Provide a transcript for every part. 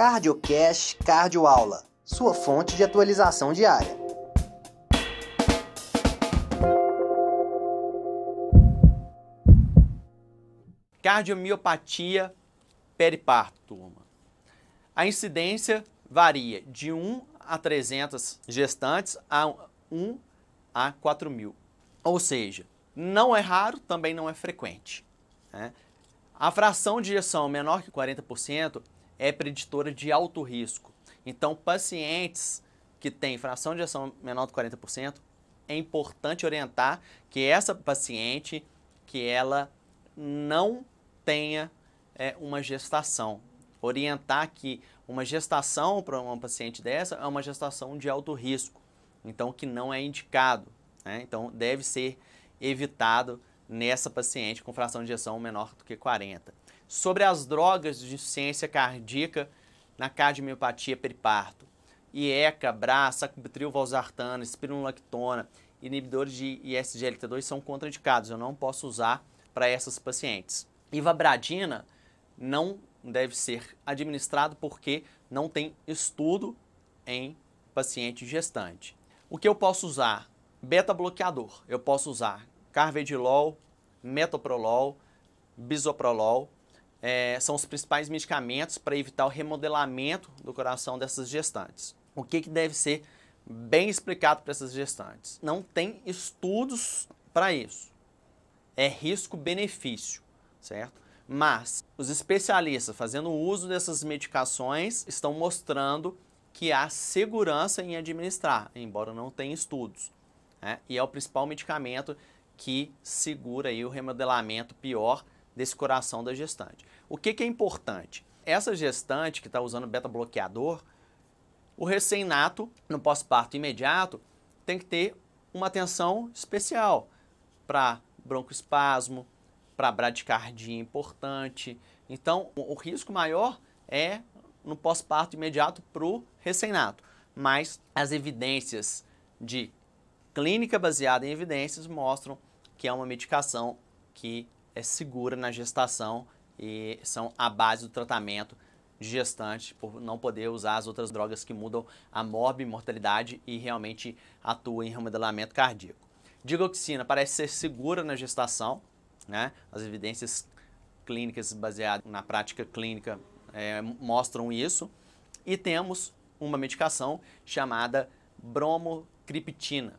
CardioCast Cardioaula, sua fonte de atualização diária. Cardiomiopatia periparto, turma. A incidência varia de 1 a 300 gestantes a 1 a 4 mil. Ou seja, não é raro, também não é frequente. Né? A fração de ejeção menor que 40% é preditora de alto risco. Então, pacientes que têm fração de ejeção menor que 40%, é importante orientar que essa paciente, que ela não tenha é, uma gestação. Orientar que uma gestação para uma paciente dessa é uma gestação de alto risco, então que não é indicado. Né? Então, deve ser evitado nessa paciente com fração de ejeção menor do que 40. Sobre as drogas de insuficiência cardíaca na cardiomiopatia periparto, IECA, BRA, sacubitril, valsartana, spironolactona, inibidores de ISGLT2 são contraindicados, eu não posso usar para essas pacientes. Ivabradina não deve ser administrado porque não tem estudo em paciente gestante. O que eu posso usar? Beta-bloqueador. Eu posso usar carvedilol, metoprolol, bisoprolol. É, são os principais medicamentos para evitar o remodelamento do coração dessas gestantes. O que, que deve ser bem explicado para essas gestantes? Não tem estudos para isso. É risco-benefício, certo? Mas os especialistas fazendo uso dessas medicações estão mostrando que há segurança em administrar, embora não tenha estudos. Né? E é o principal medicamento que segura aí o remodelamento pior desse coração da gestante. O que, que é importante? Essa gestante que está usando beta-bloqueador, o recém-nato, no pós-parto imediato, tem que ter uma atenção especial para broncoespasmo, para bradicardia importante. Então, o risco maior é no pós-parto imediato para o recém-nato. Mas as evidências de clínica baseada em evidências mostram que é uma medicação que é segura na gestação e são a base do tratamento de gestante por não poder usar as outras drogas que mudam a mortalidade e realmente atuam em remodelamento cardíaco. Digoxina parece ser segura na gestação, né? As evidências clínicas baseadas na prática clínica é, mostram isso. E temos uma medicação chamada bromocriptina,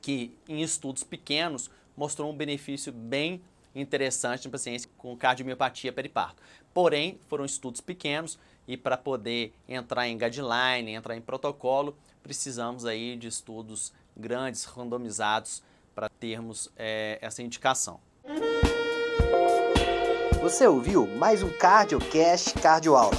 que em estudos pequenos mostrou um benefício bem interessante em pacientes com cardiomiopatia periparto. Porém, foram estudos pequenos e para poder entrar em guideline, entrar em protocolo, precisamos aí de estudos grandes, randomizados, para termos é, essa indicação. Você ouviu mais um CardioCast Cardioaula.